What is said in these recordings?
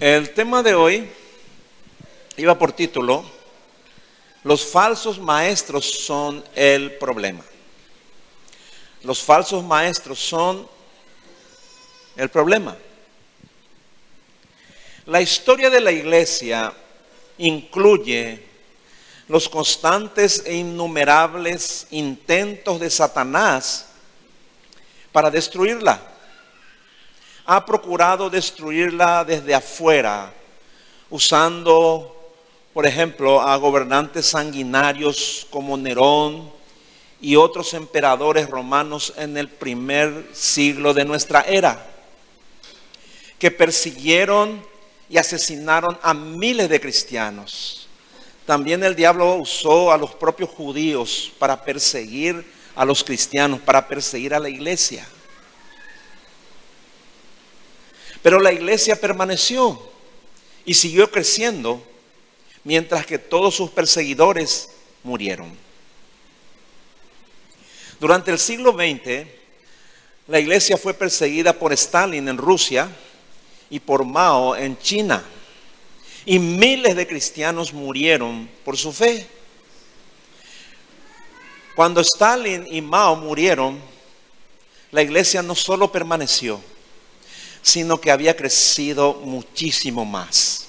El tema de hoy iba por título, los falsos maestros son el problema. Los falsos maestros son el problema. La historia de la iglesia incluye los constantes e innumerables intentos de Satanás para destruirla. Ha procurado destruirla desde afuera, usando, por ejemplo, a gobernantes sanguinarios como Nerón y otros emperadores romanos en el primer siglo de nuestra era, que persiguieron y asesinaron a miles de cristianos. También el diablo usó a los propios judíos para perseguir a los cristianos, para perseguir a la iglesia. Pero la iglesia permaneció y siguió creciendo mientras que todos sus perseguidores murieron. Durante el siglo XX, la iglesia fue perseguida por Stalin en Rusia y por Mao en China. Y miles de cristianos murieron por su fe. Cuando Stalin y Mao murieron, la iglesia no solo permaneció, sino que había crecido muchísimo más.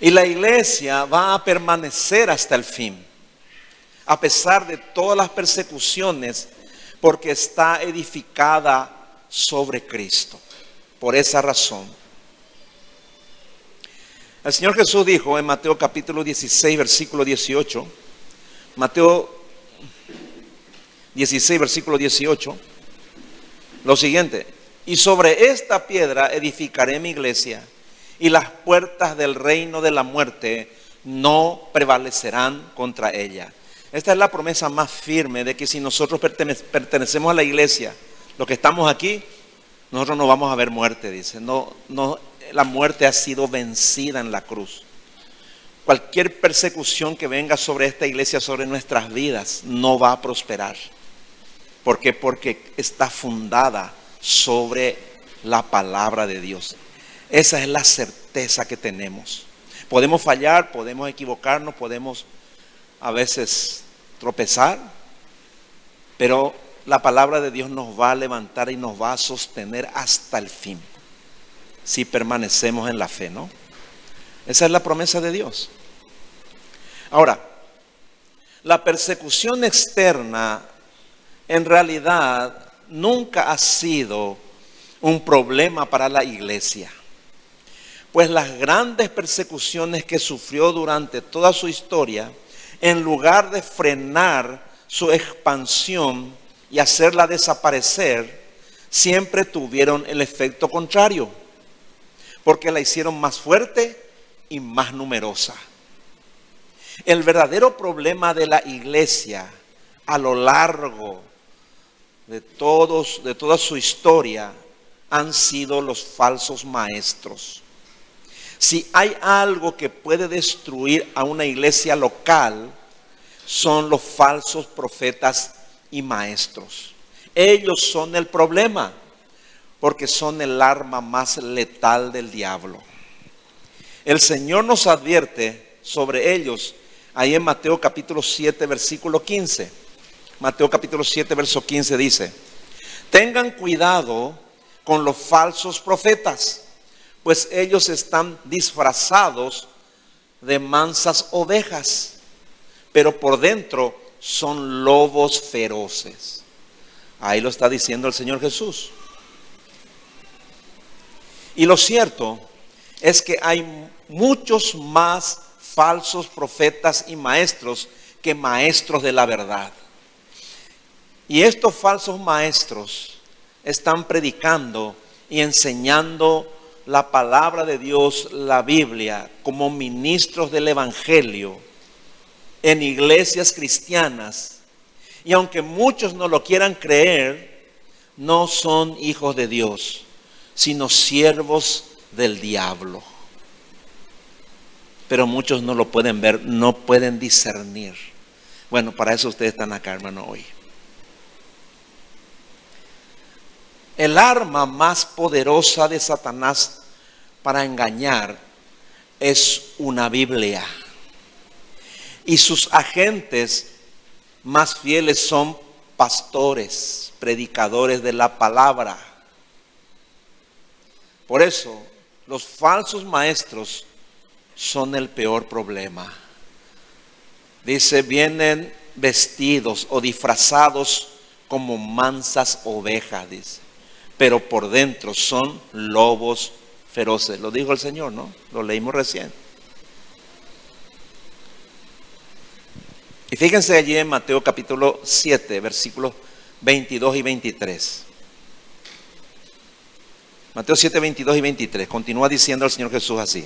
Y la iglesia va a permanecer hasta el fin, a pesar de todas las persecuciones, porque está edificada sobre Cristo. Por esa razón. El Señor Jesús dijo en Mateo capítulo 16, versículo 18, Mateo 16, versículo 18, lo siguiente, y sobre esta piedra edificaré mi iglesia, y las puertas del reino de la muerte no prevalecerán contra ella. Esta es la promesa más firme de que si nosotros pertenecemos a la iglesia, los que estamos aquí, nosotros no vamos a ver muerte, dice. No, no, la muerte ha sido vencida en la cruz. Cualquier persecución que venga sobre esta iglesia, sobre nuestras vidas, no va a prosperar. ¿Por qué? Porque está fundada sobre la palabra de Dios. Esa es la certeza que tenemos. Podemos fallar, podemos equivocarnos, podemos a veces tropezar, pero la palabra de Dios nos va a levantar y nos va a sostener hasta el fin, si permanecemos en la fe, ¿no? Esa es la promesa de Dios. Ahora, la persecución externa en realidad nunca ha sido un problema para la iglesia. Pues las grandes persecuciones que sufrió durante toda su historia, en lugar de frenar su expansión y hacerla desaparecer, siempre tuvieron el efecto contrario, porque la hicieron más fuerte y más numerosa. El verdadero problema de la iglesia a lo largo de, todos, de toda su historia han sido los falsos maestros. Si hay algo que puede destruir a una iglesia local, son los falsos profetas y maestros. Ellos son el problema, porque son el arma más letal del diablo. El Señor nos advierte sobre ellos ahí en Mateo capítulo 7, versículo 15. Mateo capítulo 7, verso 15 dice, tengan cuidado con los falsos profetas, pues ellos están disfrazados de mansas ovejas, pero por dentro son lobos feroces. Ahí lo está diciendo el Señor Jesús. Y lo cierto es que hay muchos más falsos profetas y maestros que maestros de la verdad. Y estos falsos maestros están predicando y enseñando la palabra de Dios, la Biblia, como ministros del Evangelio en iglesias cristianas. Y aunque muchos no lo quieran creer, no son hijos de Dios, sino siervos del diablo. Pero muchos no lo pueden ver, no pueden discernir. Bueno, para eso ustedes están acá, hermano, hoy. El arma más poderosa de Satanás para engañar es una Biblia. Y sus agentes más fieles son pastores, predicadores de la palabra. Por eso, los falsos maestros son el peor problema. Dice, vienen vestidos o disfrazados como mansas ovejas, dice, pero por dentro son lobos feroces. Lo dijo el Señor, ¿no? Lo leímos recién. Y fíjense allí en Mateo capítulo 7, versículos 22 y 23. Mateo 7, 22 y 23. Continúa diciendo el Señor Jesús así.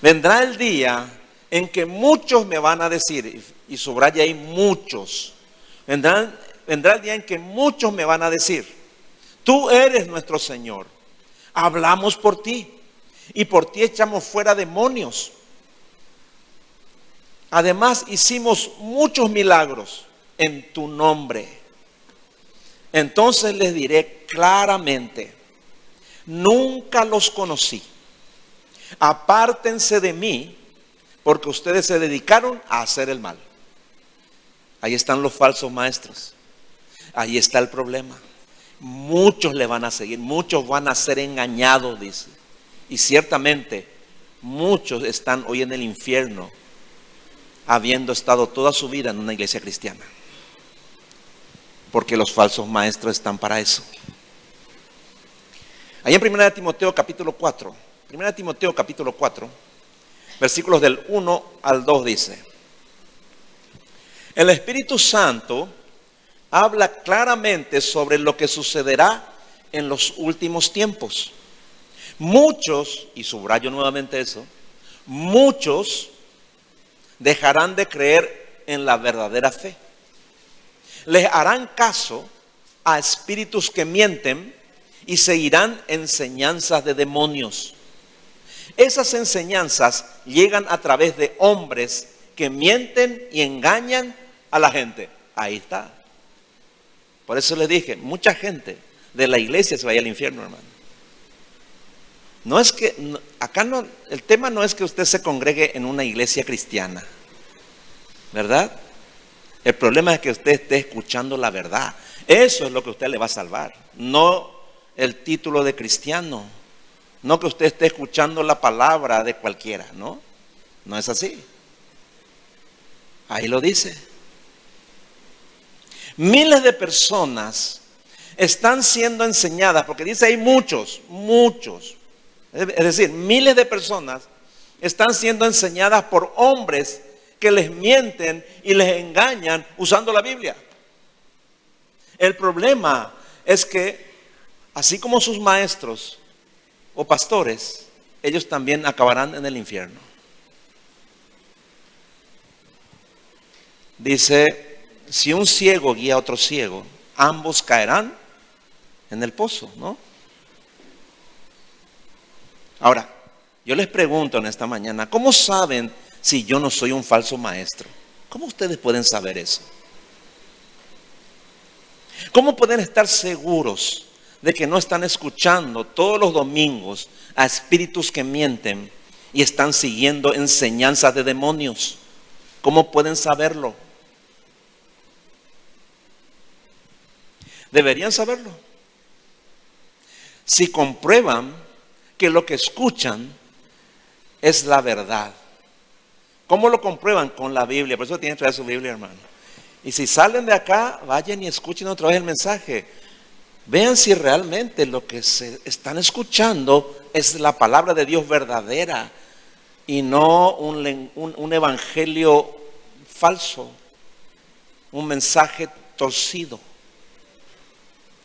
Vendrá el día en que muchos me van a decir, y subraya ahí muchos, vendrá, vendrá el día en que muchos me van a decir, tú eres nuestro Señor, hablamos por ti y por ti echamos fuera demonios. Además hicimos muchos milagros en tu nombre. Entonces les diré claramente, nunca los conocí. Apártense de mí porque ustedes se dedicaron a hacer el mal. Ahí están los falsos maestros. Ahí está el problema. Muchos le van a seguir, muchos van a ser engañados, dice. Y ciertamente muchos están hoy en el infierno habiendo estado toda su vida en una iglesia cristiana. Porque los falsos maestros están para eso. Ahí en 1 Timoteo capítulo 4, 1 Timoteo capítulo 4, versículos del 1 al 2 dice, el Espíritu Santo habla claramente sobre lo que sucederá en los últimos tiempos. Muchos, y subrayo nuevamente eso, muchos dejarán de creer en la verdadera fe. Les harán caso a espíritus que mienten y seguirán enseñanzas de demonios. Esas enseñanzas llegan a través de hombres que mienten y engañan a la gente. Ahí está. Por eso les dije, mucha gente de la iglesia se vaya al infierno, hermano. No es que, acá no, el tema no es que usted se congregue en una iglesia cristiana, ¿verdad? El problema es que usted esté escuchando la verdad. Eso es lo que usted le va a salvar, no el título de cristiano. No que usted esté escuchando la palabra de cualquiera, ¿no? No es así. Ahí lo dice. Miles de personas están siendo enseñadas, porque dice hay muchos, muchos. Es decir, miles de personas están siendo enseñadas por hombres que les mienten y les engañan usando la Biblia. El problema es que así como sus maestros o pastores, ellos también acabarán en el infierno. Dice, si un ciego guía a otro ciego, ambos caerán en el pozo, ¿no? Ahora, yo les pregunto en esta mañana, ¿cómo saben si yo no soy un falso maestro? ¿Cómo ustedes pueden saber eso? ¿Cómo pueden estar seguros de que no están escuchando todos los domingos a espíritus que mienten y están siguiendo enseñanzas de demonios. ¿Cómo pueden saberlo? Deberían saberlo. Si comprueban que lo que escuchan es la verdad. ¿Cómo lo comprueban? Con la Biblia. Por eso tienen que traer su Biblia, hermano. Y si salen de acá, vayan y escuchen otra vez el mensaje. Vean si realmente lo que se están escuchando es la palabra de Dios verdadera y no un, evangelio falso, un mensaje torcido.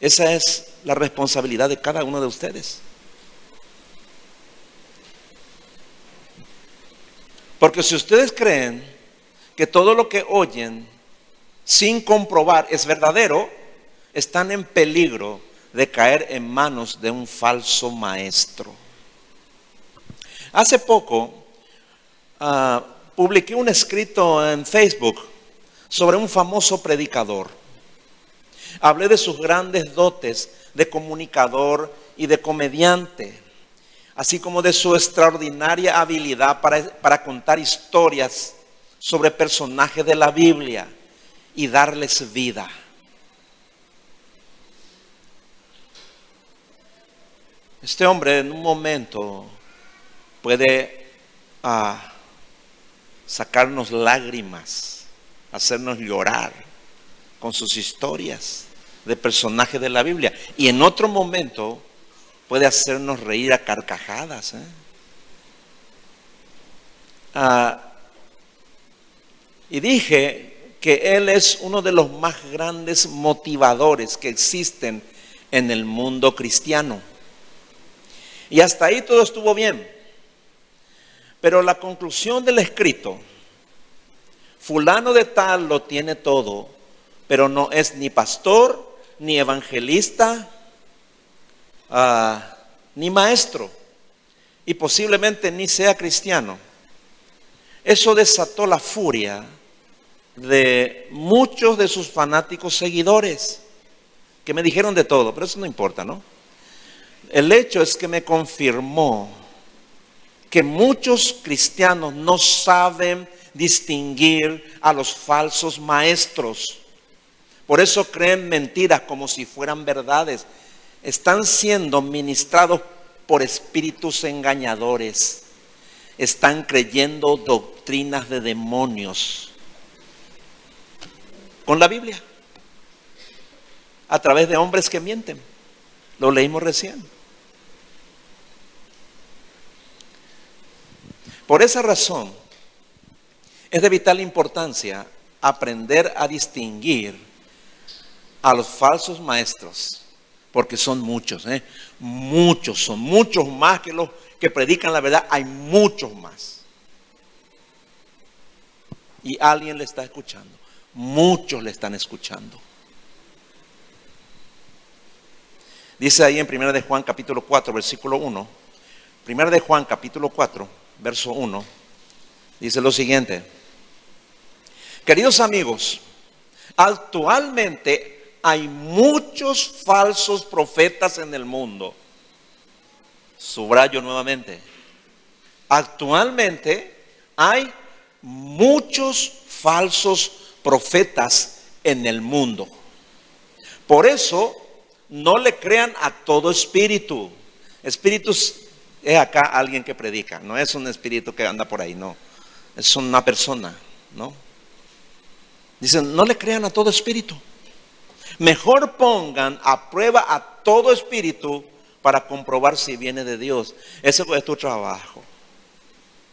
Esa es la responsabilidad de cada uno de ustedes. Porque si ustedes creen que todo lo que oyen sin comprobar es verdadero, están en peligro de caer en manos de un falso maestro. Hace poco ah, publiqué un escrito en Facebook sobre un famoso predicador. Hablé de sus grandes dotes de comunicador y de comediante. así como de su extraordinaria habilidad para, para contar historias sobre personajes de la Biblia y darles vida. Este hombre en un momento puede ah, sacarnos lágrimas, hacernos llorar con sus historias de personajes de la Biblia. Y en otro momento puede hacernos reír a carcajadas. ¿eh? Ah, y dije que Él es uno de los más grandes motivadores que existen en el mundo cristiano. Y hasta ahí todo estuvo bien. Pero la conclusión del escrito, fulano de tal lo tiene todo, pero no es ni pastor, ni evangelista, ah, ni maestro, y posiblemente ni sea cristiano. Eso desató la furia de muchos de sus fanáticos seguidores, que me dijeron de todo, pero eso no importa, ¿no? El hecho es que me confirmó que muchos cristianos no saben distinguir a los falsos maestros. Por eso creen mentiras como si fueran verdades. Están siendo ministrados por espíritus engañadores. Están creyendo doctrinas de demonios con la Biblia, a través de hombres que mienten. Lo leímos recién. Por esa razón, es de vital importancia aprender a distinguir a los falsos maestros, porque son muchos, ¿eh? muchos, son muchos más que los que predican la verdad, hay muchos más. Y alguien le está escuchando. Muchos le están escuchando. Dice ahí en 1 de Juan capítulo 4, versículo 1. 1 de Juan capítulo 4, verso 1. Dice lo siguiente. Queridos amigos, actualmente hay muchos falsos profetas en el mundo. Subrayo nuevamente. Actualmente hay muchos falsos profetas en el mundo. Por eso, no le crean a todo espíritu. Espíritus es acá alguien que predica, no es un espíritu que anda por ahí, no. Es una persona, ¿no? Dicen, no le crean a todo espíritu. Mejor pongan a prueba a todo espíritu para comprobar si viene de Dios. Ese es tu trabajo,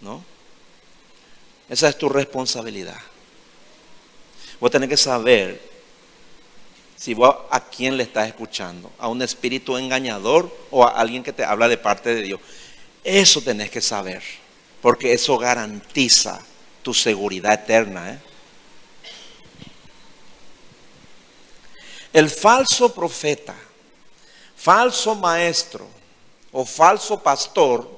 ¿no? Esa es tu responsabilidad. Vos tenés que saber si vos a quién le estás escuchando, a un espíritu engañador o a alguien que te habla de parte de Dios. Eso tenés que saber, porque eso garantiza tu seguridad eterna. ¿eh? El falso profeta, falso maestro o falso pastor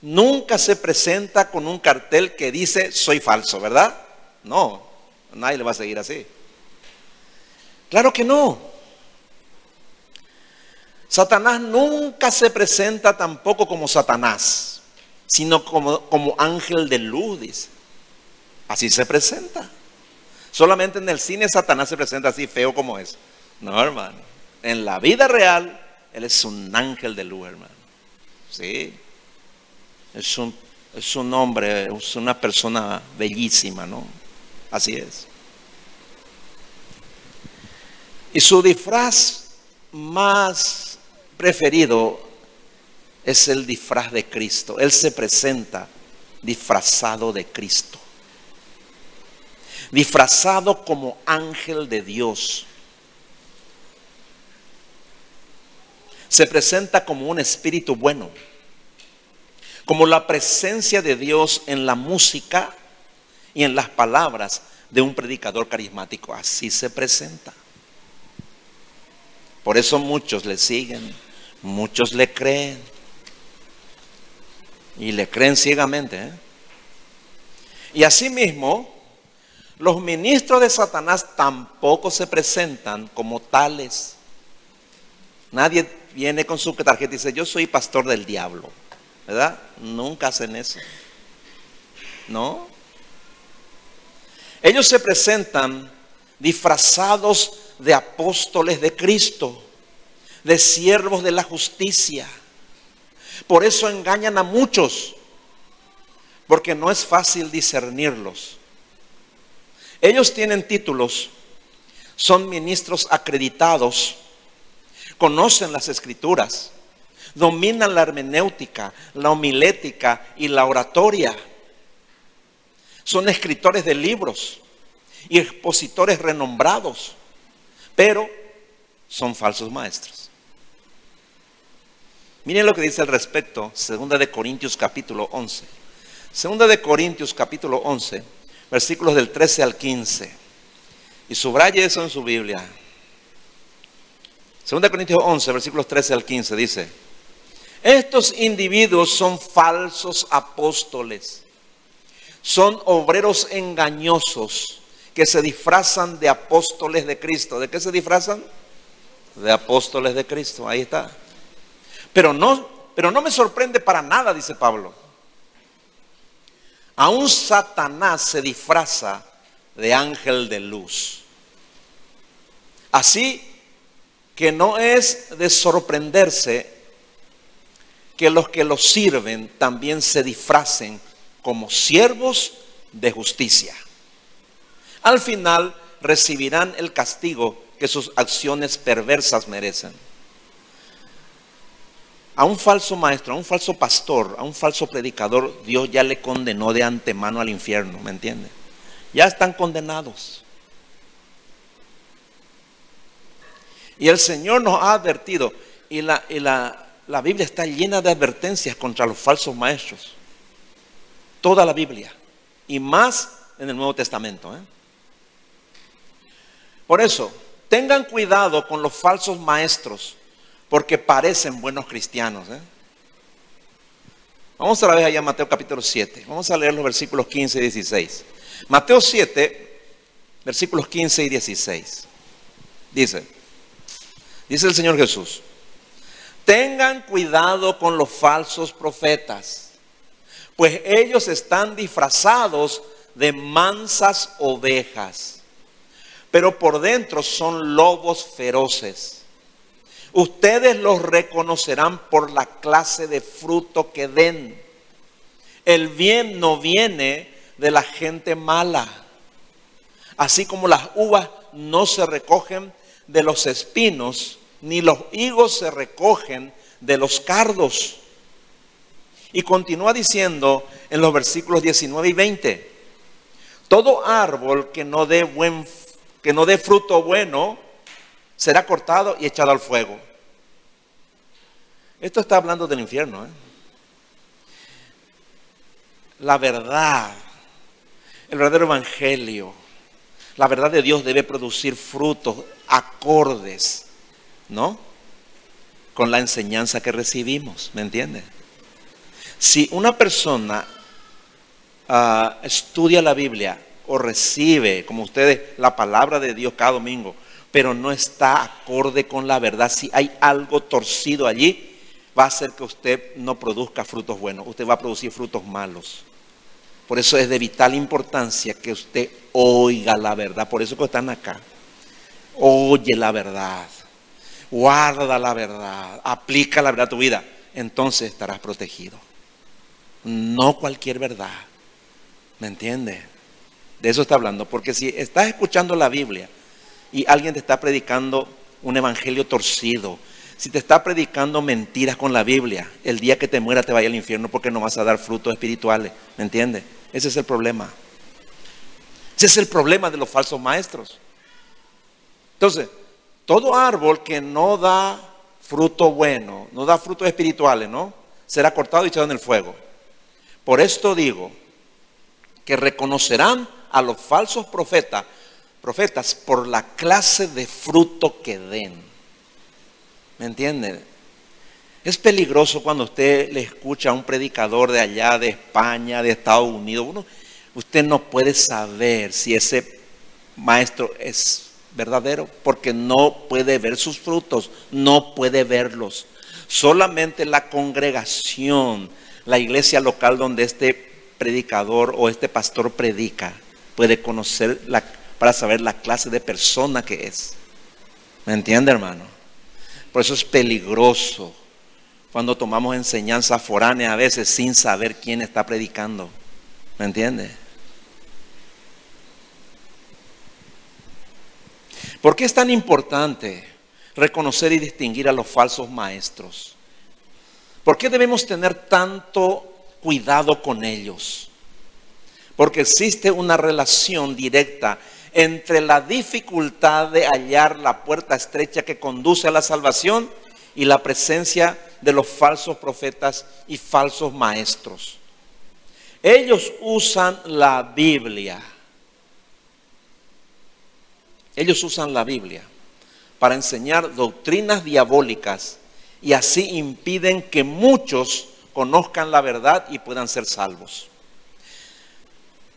nunca se presenta con un cartel que dice soy falso, ¿verdad? No, Nadie le va a seguir así. Claro que no. Satanás nunca se presenta tampoco como Satanás, sino como, como ángel de luz, Así se presenta. Solamente en el cine Satanás se presenta así feo como es. No, hermano. En la vida real, Él es un ángel de luz, hermano. Sí. Es un, es un hombre, es una persona bellísima, ¿no? Así es. Y su disfraz más preferido es el disfraz de Cristo. Él se presenta disfrazado de Cristo. Disfrazado como ángel de Dios. Se presenta como un espíritu bueno. Como la presencia de Dios en la música y en las palabras de un predicador carismático. Así se presenta. Por eso muchos le siguen, muchos le creen. Y le creen ciegamente. ¿eh? Y asimismo, los ministros de Satanás tampoco se presentan como tales. Nadie viene con su tarjeta y dice, yo soy pastor del diablo. ¿verdad? Nunca hacen eso. ¿No? Ellos se presentan disfrazados de apóstoles de Cristo, de siervos de la justicia. Por eso engañan a muchos, porque no es fácil discernirlos. Ellos tienen títulos, son ministros acreditados, conocen las escrituras, dominan la hermenéutica, la homilética y la oratoria. Son escritores de libros y expositores renombrados, pero son falsos maestros. Miren lo que dice al respecto, segunda de Corintios capítulo 11. Segunda de Corintios capítulo 11, versículos del 13 al 15. Y subraye eso en su Biblia. Segunda de Corintios 11, versículos 13 al 15 dice, estos individuos son falsos apóstoles, son obreros engañosos que se disfrazan de apóstoles de Cristo. ¿De qué se disfrazan? De apóstoles de Cristo, ahí está. Pero no, pero no me sorprende para nada, dice Pablo. Aún Satanás se disfraza de ángel de luz. Así que no es de sorprenderse que los que los sirven también se disfracen como siervos de justicia. Al final recibirán el castigo que sus acciones perversas merecen. A un falso maestro, a un falso pastor, a un falso predicador, Dios ya le condenó de antemano al infierno, ¿me entiende? Ya están condenados. Y el Señor nos ha advertido, y la, la, Biblia está llena de advertencias contra los falsos maestros. Toda la Biblia. Y más en el Nuevo Testamento. ¿eh? Por eso, tengan cuidado con los falsos maestros porque parecen buenos cristianos. ¿eh? Vamos a la vez allá a Mateo capítulo 7. Vamos a leer los versículos 15 y 16. Mateo 7, versículos 15 y 16. Dice, dice el Señor Jesús, tengan cuidado con los falsos profetas, pues ellos están disfrazados de mansas ovejas, pero por dentro son lobos feroces. Ustedes los reconocerán por la clase de fruto que den. El bien no viene de la gente mala. Así como las uvas no se recogen de los espinos, ni los higos se recogen de los cardos. Y continúa diciendo en los versículos 19 y 20, todo árbol que no dé buen que no dé fruto bueno será cortado y echado al fuego. Esto está hablando del infierno. ¿eh? La verdad, el verdadero evangelio, la verdad de Dios debe producir frutos acordes, ¿no? Con la enseñanza que recibimos, ¿me entiende? Si una persona ah, estudia la Biblia o recibe, como ustedes, la palabra de Dios cada domingo, pero no está acorde con la verdad, si hay algo torcido allí, va a hacer que usted no produzca frutos buenos, usted va a producir frutos malos. Por eso es de vital importancia que usted oiga la verdad, por eso que están acá. Oye la verdad, guarda la verdad, aplica la verdad a tu vida, entonces estarás protegido. No cualquier verdad, ¿me entiende? De eso está hablando, porque si estás escuchando la Biblia y alguien te está predicando un evangelio torcido, si te está predicando mentiras con la Biblia, el día que te muera te vaya al infierno porque no vas a dar frutos espirituales. ¿Me entiendes? Ese es el problema. Ese es el problema de los falsos maestros. Entonces, todo árbol que no da fruto bueno, no da frutos espirituales, ¿no? Será cortado y echado en el fuego. Por esto digo que reconocerán a los falsos profetas, profetas por la clase de fruto que den. ¿Me entienden? Es peligroso cuando usted le escucha a un predicador de allá, de España, de Estados Unidos. usted no puede saber si ese maestro es verdadero porque no puede ver sus frutos, no puede verlos. Solamente la congregación la iglesia local donde este predicador o este pastor predica puede conocer la, para saber la clase de persona que es. ¿Me entiende, hermano? Por eso es peligroso cuando tomamos enseñanza foránea a veces sin saber quién está predicando. ¿Me entiende? ¿Por qué es tan importante reconocer y distinguir a los falsos maestros? ¿Por qué debemos tener tanto cuidado con ellos? Porque existe una relación directa entre la dificultad de hallar la puerta estrecha que conduce a la salvación y la presencia de los falsos profetas y falsos maestros. Ellos usan la Biblia. Ellos usan la Biblia para enseñar doctrinas diabólicas y así impiden que muchos conozcan la verdad y puedan ser salvos.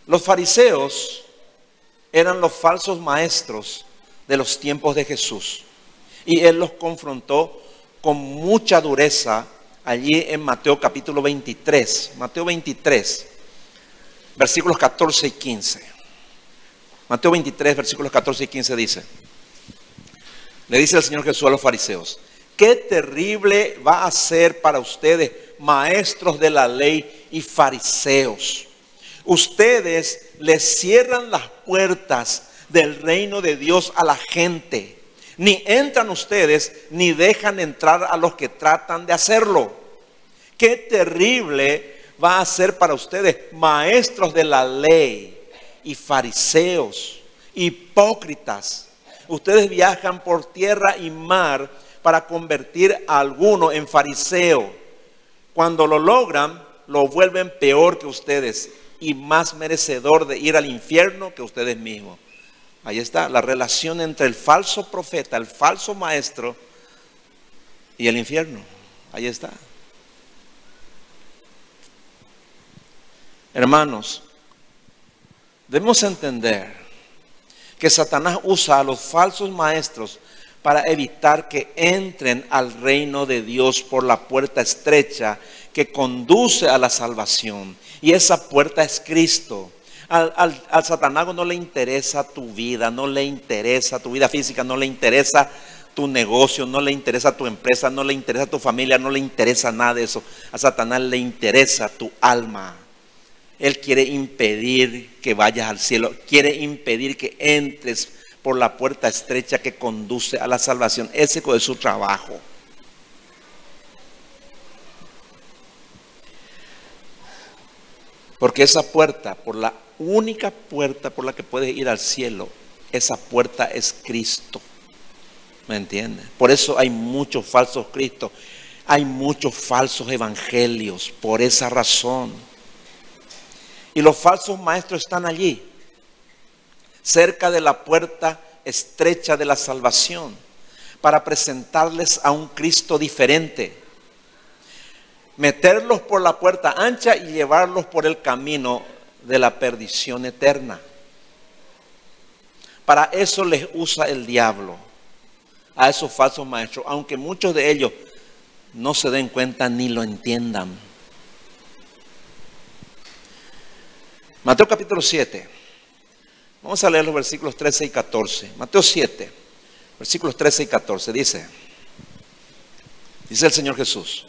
Los fariseos eran los falsos maestros de los tiempos de Jesús. Y él los confrontó con mucha dureza allí en Mateo capítulo 23. Mateo 23, versículos 14 y 15. Mateo 23, versículos 14 y 15 dice, le dice el Señor Jesús a los fariseos, qué terrible va a ser para ustedes, maestros de la ley y fariseos ustedes les cierran las puertas del reino de Dios a la gente. Ni entran ustedes ni dejan entrar a los que tratan de hacerlo. Qué terrible va a ser para ustedes, maestros de la ley y fariseos, hipócritas. Ustedes viajan por tierra y mar para convertir a alguno en fariseo. Cuando lo logran, lo vuelven peor que ustedes y más merecedor de ir al infierno que ustedes mismos. Ahí está la relación entre el falso profeta, el falso maestro y el infierno. Ahí está. Hermanos, debemos entender que Satanás usa a los falsos maestros para evitar que entren al reino de Dios por la puerta estrecha que conduce a la salvación. Y esa puerta es Cristo. Al, al, Satanás no le interesa tu vida, no le interesa tu vida física, no le interesa tu negocio, no le interesa tu empresa, no le interesa tu familia, no le interesa nada de eso. A Satanás le interesa tu alma. Él quiere impedir que vayas al cielo, quiere impedir que entres por la puerta estrecha que conduce a la salvación. Ese es su trabajo. Porque esa puerta, por la única puerta por la que puedes ir al cielo, esa puerta es Cristo. ¿Me entiendes? Por eso hay muchos falsos Cristos, hay muchos falsos evangelios, por esa razón. Y los falsos maestros están allí, cerca de la puerta estrecha de la salvación, para presentarles a un Cristo diferente meterlos por la puerta ancha y llevarlos por el camino de la perdición eterna. Para eso les usa el diablo a esos falsos maestros, aunque muchos de ellos no se den cuenta ni lo entiendan. Mateo capítulo 7. Vamos a leer los versículos 13 y 14. Mateo 7, versículos 13 y 14. Dice, dice el Señor Jesús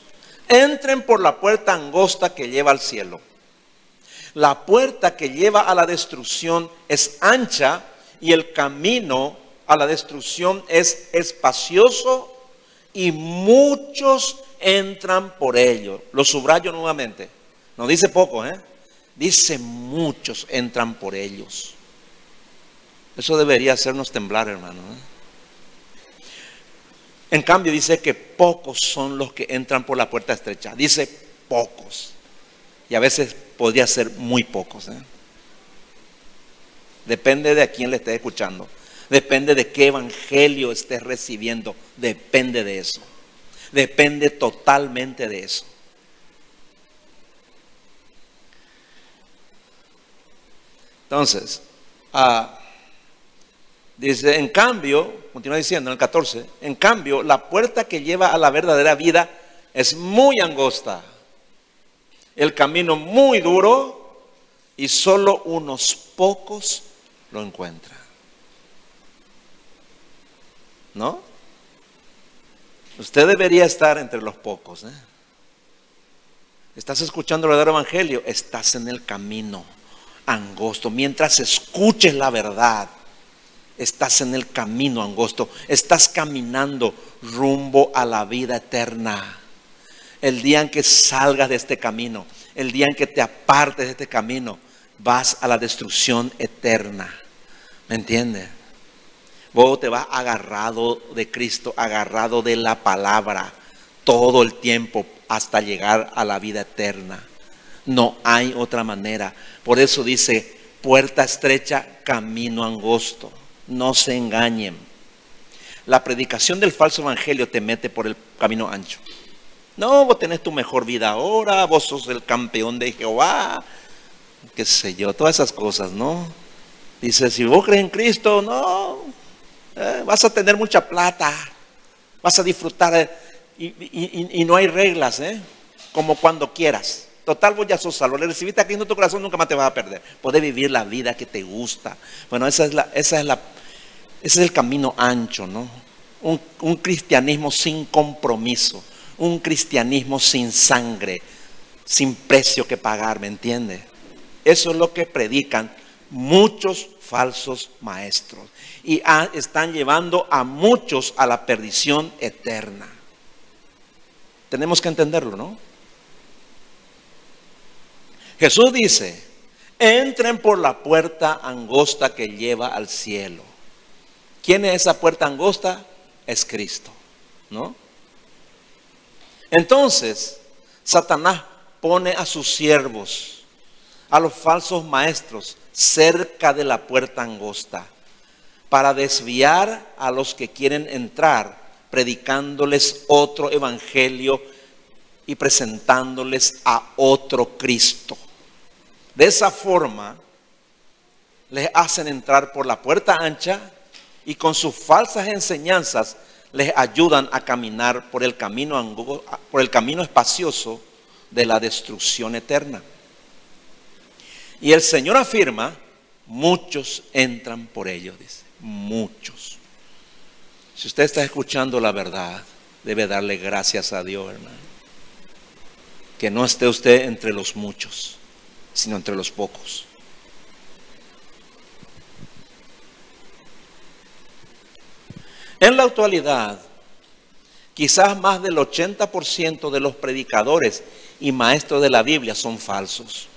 entren por la puerta angosta que lleva al cielo. La puerta que lleva a la destrucción es ancha y el camino a la destrucción es espacioso y muchos entran por ello. Lo subrayo nuevamente. No dice poco, ¿eh? Dice muchos entran por ellos. Eso debería hacernos temblar, hermano. ¿eh? En cambio dice que pocos son los que entran por la puerta estrecha. Dice pocos. Y a veces podría ser muy pocos. ¿eh? Depende de a quién le esté escuchando. Depende de qué evangelio estés recibiendo. Depende de eso. Depende totalmente de eso. Entonces, ah, Dice, en cambio, continúa diciendo en el 14, en cambio, la puerta que lleva a la verdadera vida es muy angosta El camino muy duro y solo unos pocos lo encuentran. ¿No? Usted debería estar entre los pocos. ¿eh? Estás escuchando el verdadero evangelio, estás en el camino angosto. Mientras escuches la verdad, estás en el camino angosto. Estás caminando rumbo a la vida eterna. El día en que salgas de este camino, el día en que te apartes de este camino, vas a la destrucción eterna. ¿Me entiendes? Vos te vas agarrado de Cristo, agarrado de la palabra todo el tiempo hasta llegar a la vida eterna. No hay otra manera. Por eso dice, puerta estrecha, camino angosto. No se engañen. La predicación del falso evangelio te mete por el camino ancho. No, vos tenés tu mejor vida ahora, vos sos el campeón de Jehová, qué sé yo, todas esas cosas, ¿no? Dice, si vos crees en Cristo, no, eh, vas a tener mucha plata, vas a disfrutar eh, y, no hay reglas, ¿eh? como cuando quieras. Total, vos ya sos salvo. Le recibiste aquí en tu corazón, nunca más te vas a perder. Puedes vivir la vida que te gusta. Bueno, esa es la, esa es la, ese es el camino ancho, ¿no? Un, un cristianismo sin compromiso, un cristianismo sin sangre, sin precio que pagar, ¿me entiendes? Eso es lo que predican muchos falsos maestros y están llevando a muchos a la perdición eterna. Tenemos que entenderlo, ¿no? Jesús dice, entren por la puerta angosta que lleva al cielo. ¿Quién es esa puerta angosta? Es Cristo, ¿no? Entonces, Satanás pone a sus siervos, a los falsos maestros, cerca de la puerta angosta para desviar a los que quieren entrar, predicándoles otro evangelio y presentándoles a otro Cristo. De esa forma, les hacen entrar por la puerta ancha y con sus falsas enseñanzas les ayudan a caminar por el camino, por el camino espacioso de la destrucción eterna. Y el Señor afirma, muchos entran por ellos, dice muchos. Si usted está escuchando la verdad, debe darle gracias a Dios, hermano. Que no esté usted entre los muchos, sino entre los pocos. En la actualidad, quizás más del 80% de los predicadores y maestros de la Biblia son falsos.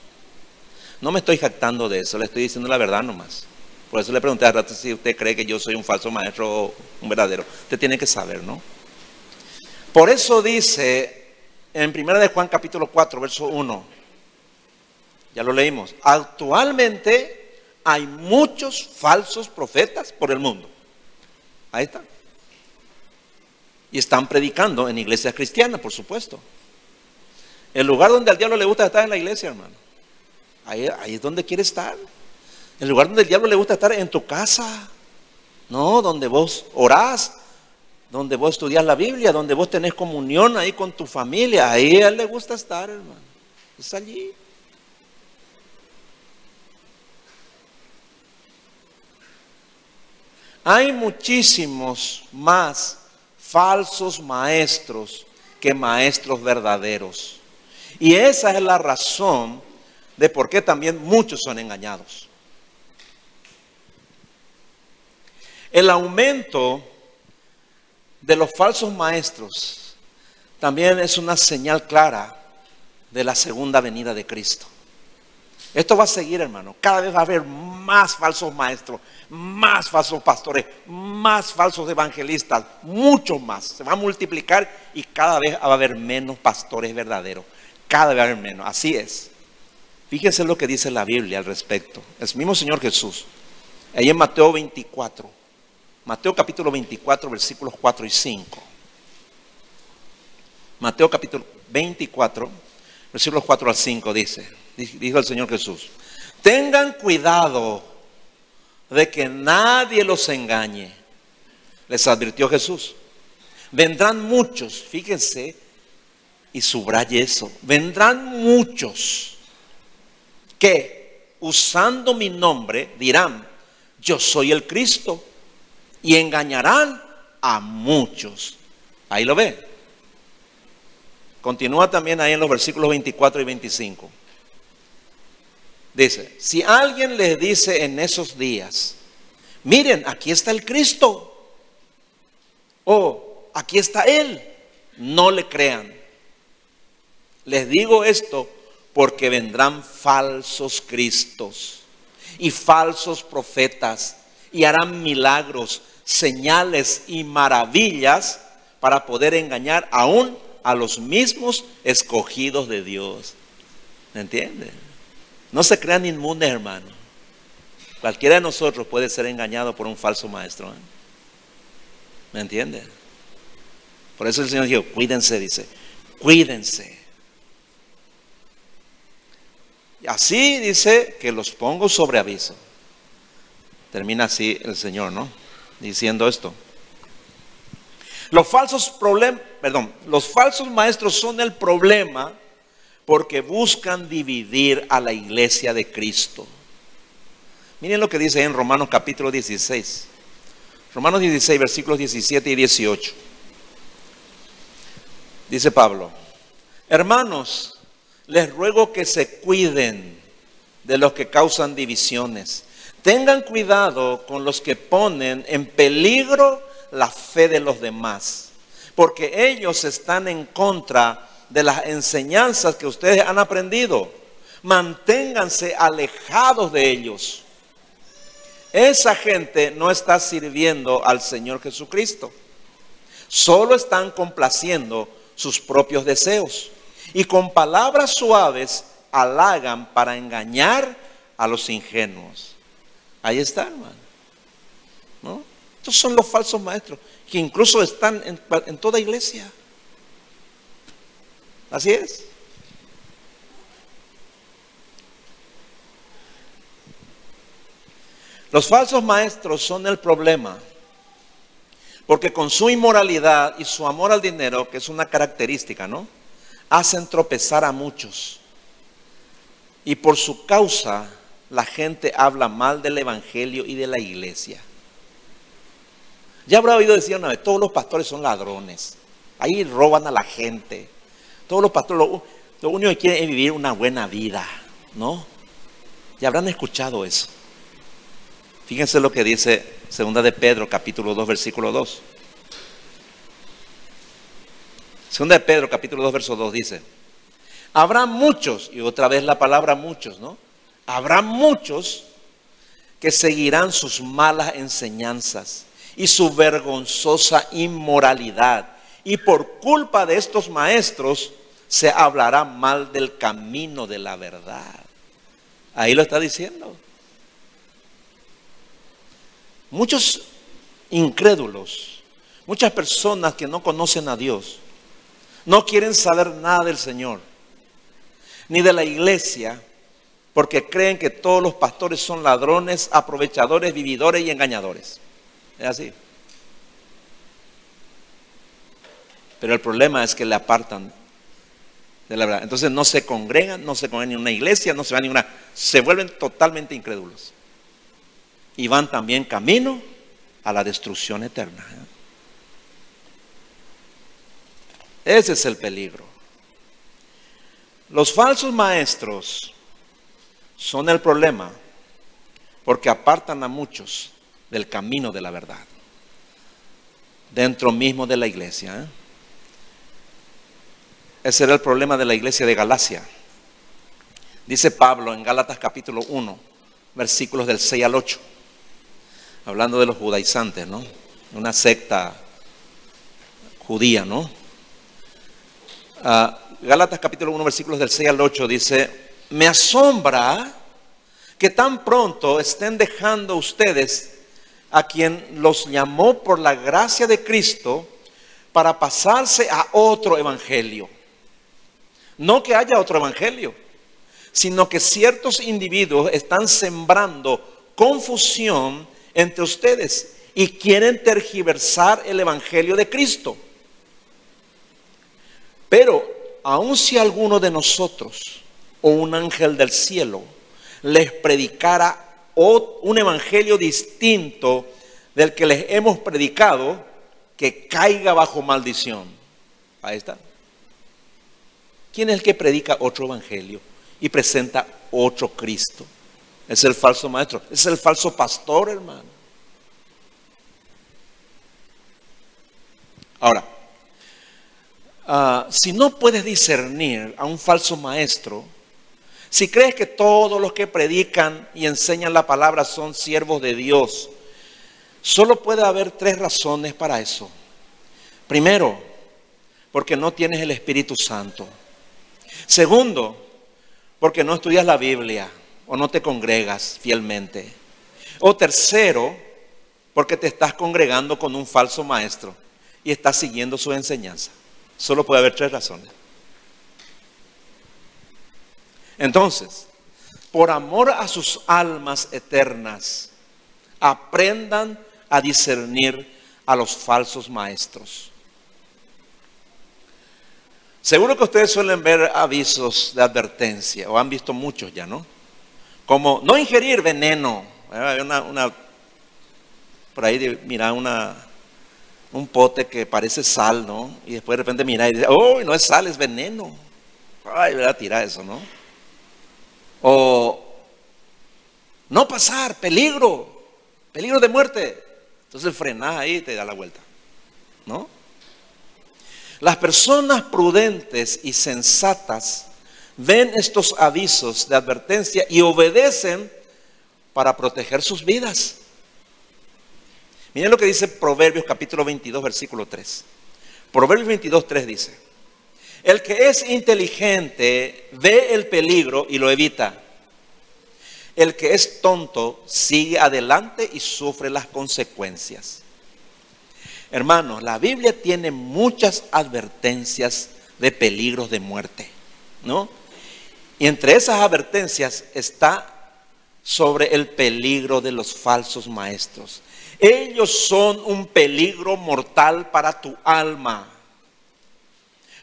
No me estoy jactando de eso, le estoy diciendo la verdad nomás. Por eso le pregunté a rato si usted cree que yo soy un falso maestro o un verdadero. Usted tiene que saber, ¿no? Por eso dice en 1 de Juan capítulo 4, verso 1, ya lo leímos, actualmente hay muchos falsos profetas por el mundo. Ahí está. Y están predicando en iglesias cristianas, por supuesto. El lugar donde al diablo le gusta estar en la iglesia, hermano. Ahí, ahí es donde quiere estar. El lugar donde el diablo le gusta estar en tu casa. No, donde vos orás, donde vos estudias la Biblia, donde vos tenés comunión ahí con tu familia. Ahí a él le gusta estar, hermano. Es allí. Hay muchísimos más falsos maestros que maestros verdaderos. Y esa es la razón de por qué también muchos son engañados. El aumento de los falsos maestros también es una señal clara de la segunda venida de Cristo. Esto va a seguir, hermano. Cada vez va a haber más falsos maestros, más falsos pastores, más falsos evangelistas, mucho más. Se va a multiplicar y cada vez va a haber menos pastores verdaderos. Cada vez va a haber menos. Así es. Fíjense lo que dice la Biblia al respecto. El mismo Señor Jesús. Ahí en Mateo 24. Mateo capítulo 24, versículos 4 y 5. Mateo capítulo 24, versículos 4 al 5 dice, dijo el Señor Jesús, tengan cuidado de que nadie los engañe. Les advirtió Jesús. Vendrán muchos, fíjense, y subraye eso, vendrán muchos que usando mi nombre dirán, yo soy el Cristo, y engañarán a muchos. Ahí lo ve. Continúa también ahí en los versículos 24 y 25. Dice, si alguien les dice en esos días, miren, aquí está el Cristo, o aquí está Él, no le crean. Les digo esto porque vendrán falsos cristos y falsos profetas y harán milagros, señales y maravillas para poder engañar aún a los mismos escogidos de Dios. ¿Me entiende? No se crean inmunes, hermano. Cualquiera de nosotros puede ser engañado por un falso maestro. ¿eh? ¿Me entiende? Por eso el Señor dijo, cuídense, dice, cuídense. Y así dice que los pongo sobre aviso. Termina así el Señor, ¿no? Diciendo esto. Los falsos problemas, perdón, los falsos maestros son el problema porque buscan dividir a la iglesia de Cristo. Miren lo que dice en Romanos capítulo 16. Romanos 16, versículos 17 y 18. Dice Pablo, hermanos, les ruego que se cuiden de los que causan divisiones. Tengan cuidado con los que ponen en peligro la fe de los demás, porque ellos están en contra de las enseñanzas que ustedes han aprendido. Manténganse alejados de ellos. Esa gente no está sirviendo al Señor Jesucristo. Solo están complaciendo sus propios deseos. Y con palabras suaves halagan para engañar a los ingenuos. Ahí está, hermano. ¿No? Estos son los falsos maestros que incluso están en, en toda iglesia. Así es. Los falsos maestros son el problema, porque con su inmoralidad y su amor al dinero, que es una característica, ¿no? Hacen tropezar a muchos. Y por su causa la gente habla mal del Evangelio y de la iglesia. Ya habrá oído decir una vez, todos los pastores son ladrones. Ahí roban a la gente. Todos los pastores lo, lo único que quieren es vivir una buena vida, ¿no? Ya habrán escuchado eso. Fíjense lo que dice Segunda de Pedro, capítulo 2, versículo 2. Segunda de Pedro, capítulo 2, verso 2 dice, habrá muchos, y otra vez la palabra muchos, ¿no? Habrá muchos que seguirán sus malas enseñanzas y su vergonzosa inmoralidad. Y por culpa de estos maestros se hablará mal del camino de la verdad. Ahí lo está diciendo. Muchos incrédulos, muchas personas que no conocen a Dios, no quieren saber nada del Señor, ni de la iglesia, porque creen que todos los pastores son ladrones, aprovechadores, vividores y engañadores. Es así. Pero el problema es que le apartan de la verdad. Entonces no se congregan, no se congregan en una iglesia, no se van a ninguna, se vuelven totalmente incrédulos y van también camino a la destrucción eterna. Ese es el peligro. Los falsos maestros son el problema porque apartan a muchos del camino de la verdad, dentro mismo de la iglesia. ¿eh? Ese era el problema de la iglesia de Galacia. Dice Pablo en Gálatas capítulo 1, versículos del 6 al 8 hablando de los judaizantes, ¿no? Una secta judía, ¿no? Ah, Gálatas capítulo 1, versículos del 6 al 8 dice, me asombra que tan pronto estén dejando ustedes a quien los llamó por la gracia de Cristo para pasarse a otro evangelio. No que haya otro evangelio, sino que ciertos individuos están sembrando confusión entre ustedes y quieren tergiversar el Evangelio de Cristo. Pero aun si alguno de nosotros o un ángel del cielo les predicara un evangelio distinto del que les hemos predicado, que caiga bajo maldición. Ahí está. ¿Quién es el que predica otro evangelio y presenta otro Cristo? Es el falso maestro, es el falso pastor, hermano. Ahora, ah, si no puedes discernir a un falso maestro, si crees que todos los que predican y enseñan la palabra son siervos de Dios, solo puede haber tres razones para eso. Primero, porque no tienes el Espíritu Santo. Segundo, porque no estudias la Biblia o no te congregas fielmente. O tercero, porque te estás congregando con un falso maestro y estás siguiendo su enseñanza. Solo puede haber tres razones. Entonces, por amor a sus almas eternas, aprendan a discernir a los falsos maestros. Seguro que ustedes suelen ver avisos de advertencia, o han visto muchos ya, ¿no? Como no ingerir veneno. Una, por ahí mira una, un pote que parece sal, ¿no? Y después de repente mira y dice, oh, no es sal, es veneno. Ay, a tirar eso, ¿no? O no pasar, peligro, peligro de muerte. Entonces frenás ahí y te da la vuelta, ¿no? Las personas prudentes y sensatas ven estos avisos de advertencia y obedecen para proteger sus vidas. Miren lo que dice Proverbios capítulo 22, versículo 3. Proverbios 22, 3 dice, el que es inteligente ve el peligro y lo evita. El que es tonto sigue adelante y sufre las consecuencias. Hermanos, la Biblia tiene muchas advertencias de peligros de muerte, ¿no? Y entre esas advertencias está sobre el peligro de los falsos maestros. Ellos son un peligro mortal para tu alma,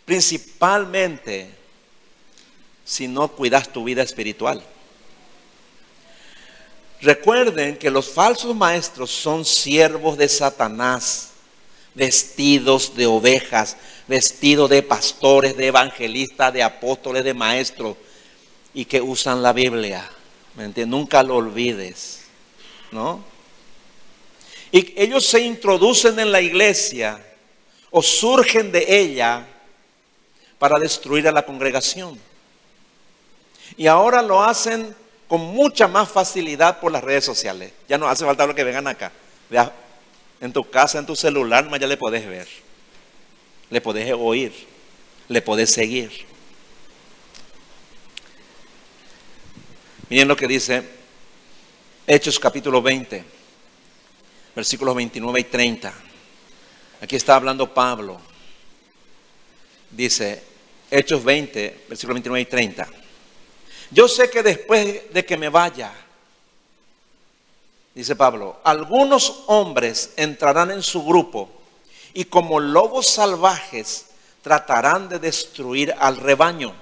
principalmente si no cuidas tu vida espiritual. Recuerden que los falsos maestros son siervos de Satanás vestidos de ovejas, vestidos de pastores, de evangelistas, de apóstoles, de maestros, y que usan la Biblia. ¿Me entiendes? Nunca lo olvides, ¿no? Y ellos se introducen en la iglesia o surgen de ella para destruir a la congregación. Y ahora lo hacen con mucha más facilidad por las redes sociales. Ya no hace falta lo que vengan acá en tu casa, en tu celular, ya le podés ver, le podés oír, le podés seguir. Miren lo que dice Hechos capítulo 20, versículos 29 y 30. Aquí está hablando Pablo. Dice, Hechos 20, versículos 29 y 30. Yo sé que después de que me vaya, dice Pablo, algunos hombres entrarán en su grupo y como lobos salvajes tratarán de destruir al rebaño.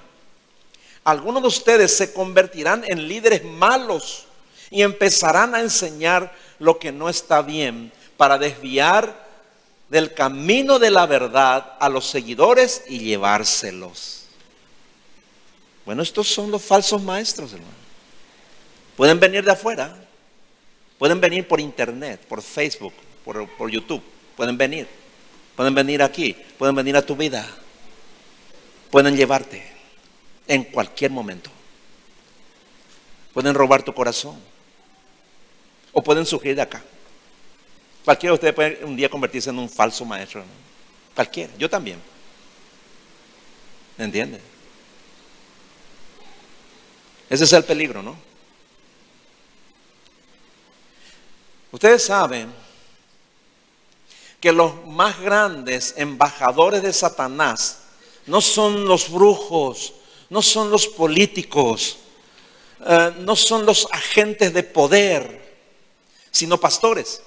Algunos de ustedes se convertirán en líderes malos y empezarán a enseñar lo que no está bien para desviar del camino de la verdad a los seguidores y llevárselos. Bueno, estos son los falsos maestros, hermano. Pueden venir de afuera, Pueden venir por internet, por Facebook, por, YouTube. Pueden venir. Pueden venir aquí. Pueden venir a tu vida. Pueden llevarte en cualquier momento. Pueden robar tu corazón. O pueden surgir de acá. Cualquiera de ustedes puede un día convertirse en un falso maestro. Cualquiera. Yo también. ¿Me entienden? Ese es el peligro, ¿no? Ustedes saben que los más grandes embajadores de Satanás no son los brujos, no son los políticos, eh, no son los agentes de poder, sino pastores.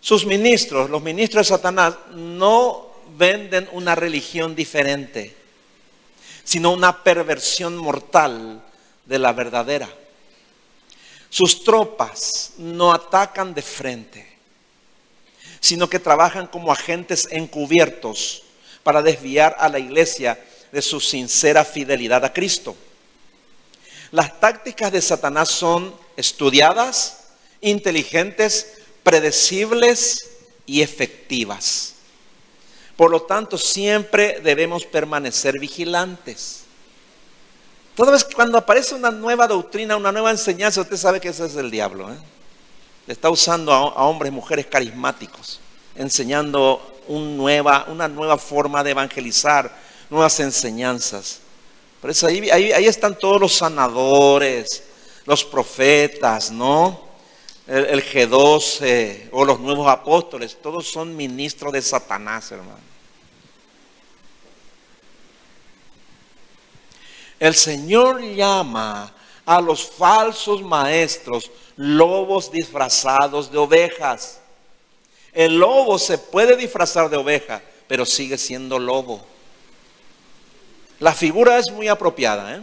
Sus ministros, los ministros de Satanás, no venden una religión diferente, sino una perversión mortal de la verdadera. Sus tropas no atacan de frente, sino que trabajan como agentes encubiertos para desviar a la iglesia de su sincera fidelidad a Cristo. Las tácticas de Satanás son estudiadas, inteligentes, predecibles y efectivas. Por lo tanto, siempre debemos permanecer vigilantes. Toda vez cuando aparece una nueva doctrina, una nueva enseñanza, usted sabe que ese es el diablo. ¿eh? Le está usando a, hombres y mujeres carismáticos, enseñando una nueva forma de evangelizar, nuevas enseñanzas. Por eso ahí, están todos los sanadores, los profetas, ¿no? El, G12 o los nuevos apóstoles, todos son ministros de Satanás, hermano. El Señor llama a los falsos maestros lobos disfrazados de ovejas. El lobo se puede disfrazar de oveja, pero sigue siendo lobo. La figura es muy apropiada. ¿eh?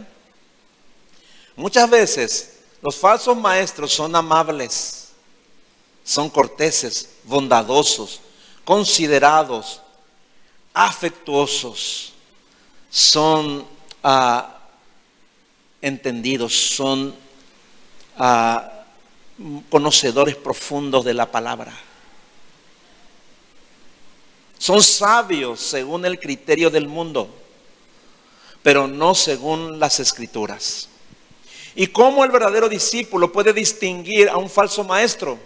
Muchas veces los falsos maestros son amables, son corteses, bondadosos, considerados, afectuosos, son ah, entendidos, son ah, conocedores profundos de la palabra. Son sabios según el criterio del mundo, pero no según las escrituras. ¿Y cómo el verdadero discípulo puede distinguir a un falso maestro?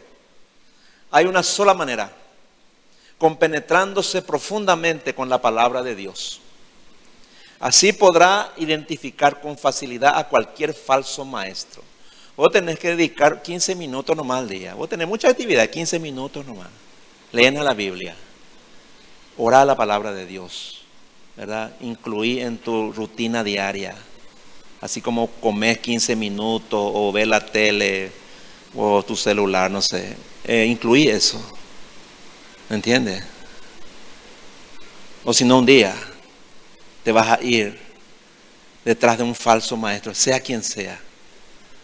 Hay una sola manera, compenetrándose profundamente con la palabra de Dios. Así podrá identificar con facilidad a cualquier falso maestro. Vos tenés que dedicar 15 minutos nomás al día. Vos tenés mucha actividad, 15 minutos nomás. Leen la Biblia. Ora la palabra de Dios. ¿Verdad? Incluí en tu rutina diaria. Así como comes 15 minutos o ves la tele o tu celular, no sé. Eh, incluí eso. ¿Me entiendes? O si no, un día te vas a ir detrás de un falso maestro, sea quien sea,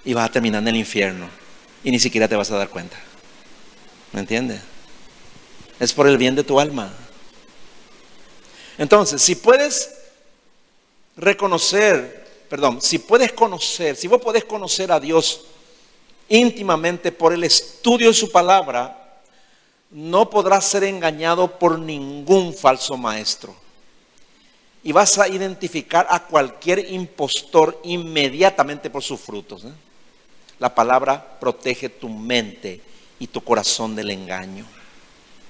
y vas a terminar en el infierno y ni siquiera te vas a dar cuenta. ¿Me entiendes? Es por el bien de tu alma. Entonces, si puedes reconocer, perdón, si puedes conocer, si vos podés conocer a Dios íntimamente por el estudio de su palabra, no podrás ser engañado por ningún falso maestro y vas a identificar a cualquier impostor inmediatamente por sus frutos. ¿eh? La palabra protege tu mente y tu corazón del engaño.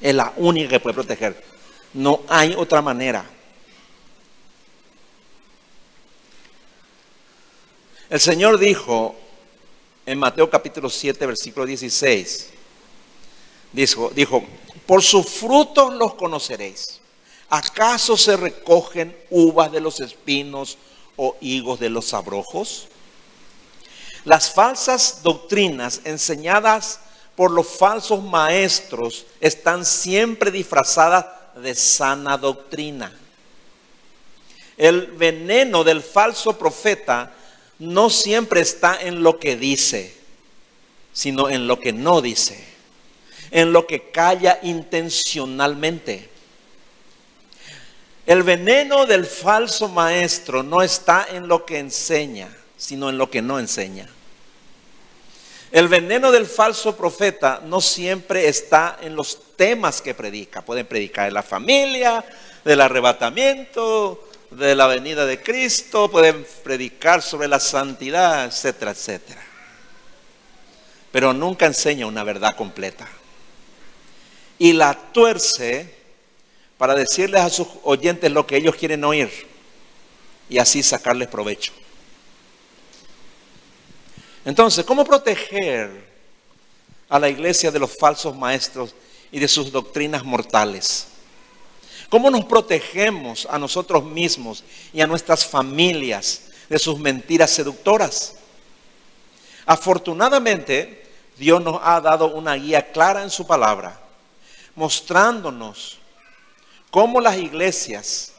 Es la única que puede proteger. No hay otra manera. El Señor dijo en Mateo capítulo 7, versículo 16, dijo, dijo por sus frutos los conoceréis. ¿Acaso se recogen uvas de los espinos o higos de los abrojos? Las falsas doctrinas enseñadas por los falsos maestros están siempre disfrazadas de sana doctrina. El veneno del falso profeta no siempre está en lo que dice, sino en lo que no dice, en lo que calla intencionalmente. El veneno del falso maestro no está en lo que enseña, sino en lo que no enseña. El veneno del falso profeta no siempre está en los temas que predica. Pueden predicar de la familia, del arrebatamiento, de la venida de Cristo, pueden predicar sobre la santidad, etcétera, etcétera. Pero nunca enseña una verdad completa. Y la tuerce para decirles a sus oyentes lo que ellos quieren oír y así sacarles provecho. Entonces, ¿cómo proteger a la iglesia de los falsos maestros y de sus doctrinas mortales? ¿Cómo nos protegemos a nosotros mismos y a nuestras familias de sus mentiras seductoras? Afortunadamente, Dios nos ha dado una guía clara en su palabra, mostrándonos cómo las iglesias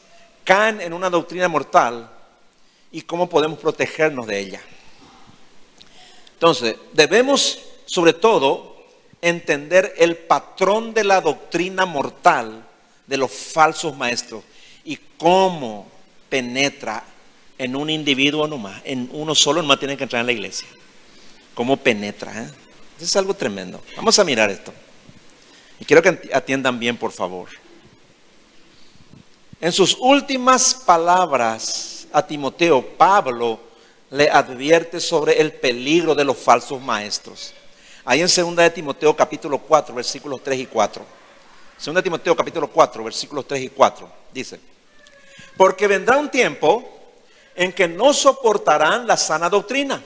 caen en una doctrina mortal y cómo podemos protegernos de ella. Entonces, debemos sobre todo entender el patrón de la doctrina mortal de los falsos maestros y cómo penetra en un individuo nomás, en uno solo nomás tiene que entrar en la iglesia. Cómo penetra. ¿eh? es algo tremendo. Vamos a mirar esto. Y quiero que atiendan bien, por favor. En sus últimas palabras a Timoteo, Pablo le advierte sobre el peligro de los falsos maestros. Ahí en 2 de Timoteo capítulo 4, versículos 3 y 4. 2 de Timoteo capítulo 4, versículos 3 y 4. Dice, porque vendrá un tiempo en que no soportarán la sana doctrina,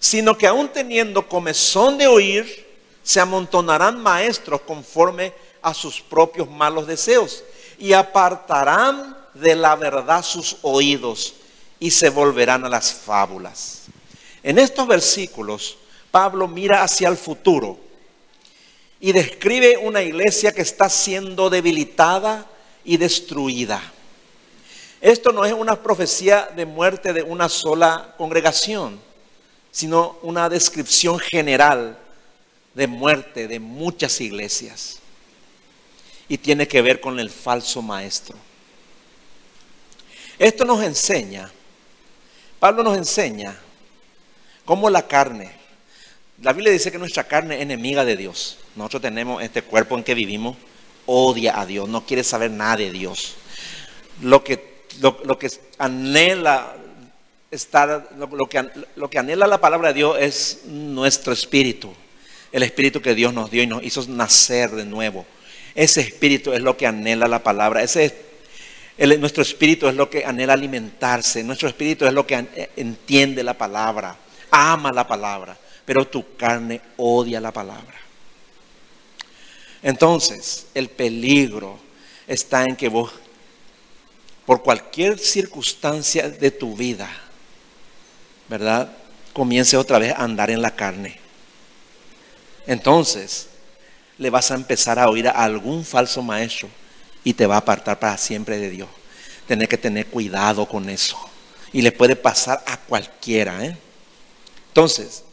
sino que aún teniendo comezón de oír, se amontonarán maestros conforme a sus propios malos deseos y apartarán de la verdad sus oídos y se volverán a las fábulas. En estos versículos, Pablo mira hacia el futuro y describe una iglesia que está siendo debilitada y destruida. Esto no es una profecía de muerte de una sola congregación, sino una descripción general de muerte de muchas iglesias y tiene que ver con el falso maestro. Esto nos enseña, Pablo nos enseña cómo la carne, la Biblia dice que nuestra carne es enemiga de Dios. Nosotros tenemos este cuerpo en que vivimos, odia a Dios, no quiere saber nada de Dios. Lo que, anhela estar, lo, que, lo que anhela la palabra de Dios es nuestro espíritu, el espíritu que Dios nos dio y nos hizo nacer de nuevo. Ese espíritu es lo que anhela la palabra. Ese, nuestro espíritu es lo que anhela alimentarse. Nuestro espíritu es lo que eh, entiende la palabra, ama la palabra. Pero tu carne odia la palabra. Entonces, el peligro está en que vos, por cualquier circunstancia de tu vida, ¿verdad? Comience otra vez a andar en la carne. Entonces, le vas a empezar a oír a algún falso maestro y te va a apartar para siempre de Dios. Tener que tener cuidado con eso. Y le puede pasar a cualquiera. ¿eh? Entonces,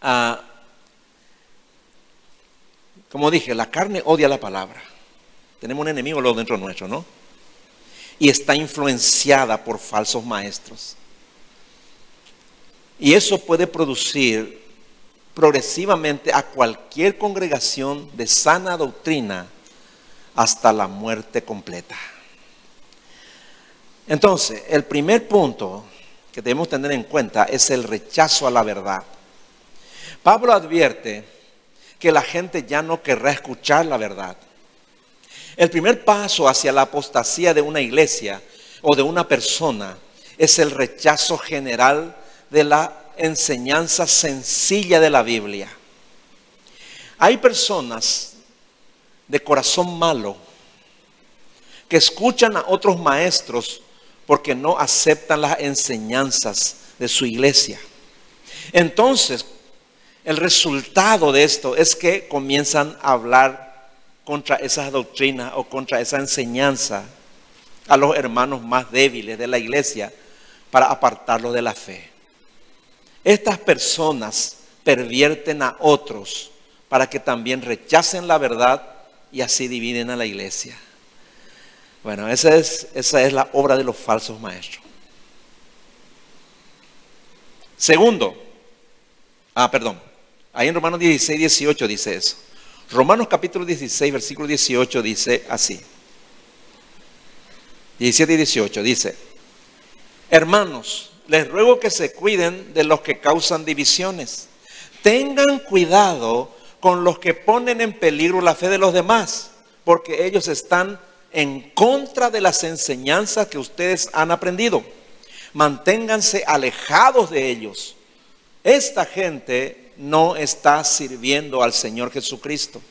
ah, como dije, la carne odia la palabra. Tenemos un enemigo luego dentro nuestro, ¿no? Y está influenciada por falsos maestros. Y eso puede producir progresivamente a cualquier congregación de sana doctrina hasta la muerte completa. Entonces, el primer punto que debemos tener en cuenta es el rechazo a la verdad. Pablo advierte que la gente ya no querrá escuchar la verdad. El primer paso hacia la apostasía de una iglesia o de una persona es el rechazo general de la enseñanza sencilla de la Biblia. Hay personas de corazón malo que escuchan a otros maestros porque no aceptan las enseñanzas de su iglesia. Entonces, el resultado de esto es que comienzan a hablar contra esas doctrinas o contra esa enseñanza a los hermanos más débiles de la iglesia para apartarlos de la fe. Estas personas pervierten a otros para que también rechacen la verdad y así dividen a la iglesia. Bueno, esa es, esa es la obra de los falsos maestros. Segundo, ah, perdón, ahí en Romanos 16, 18 dice eso. Romanos capítulo 16, versículo 18 dice así. 17 y 18 dice, hermanos, les ruego que se cuiden de los que causan divisiones. Tengan cuidado con los que ponen en peligro la fe de los demás, porque ellos están en contra de las enseñanzas que ustedes han aprendido. Manténganse alejados de ellos. Esta gente no está sirviendo al Señor Jesucristo.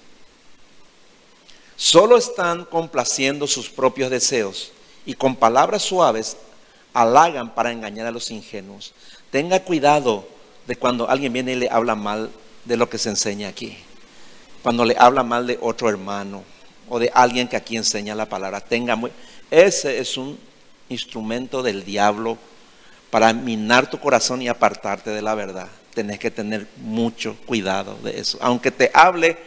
Solo están complaciendo sus propios deseos y con palabras suaves halagan para engañar a los ingenuos. Tenga cuidado de cuando alguien viene y le habla mal de lo que se enseña aquí. Cuando le habla mal de otro hermano o de alguien que aquí enseña la palabra. Tenga muy, ese es un instrumento del diablo para minar tu corazón y apartarte de la verdad. Tenés que tener mucho cuidado de eso. Aunque te hable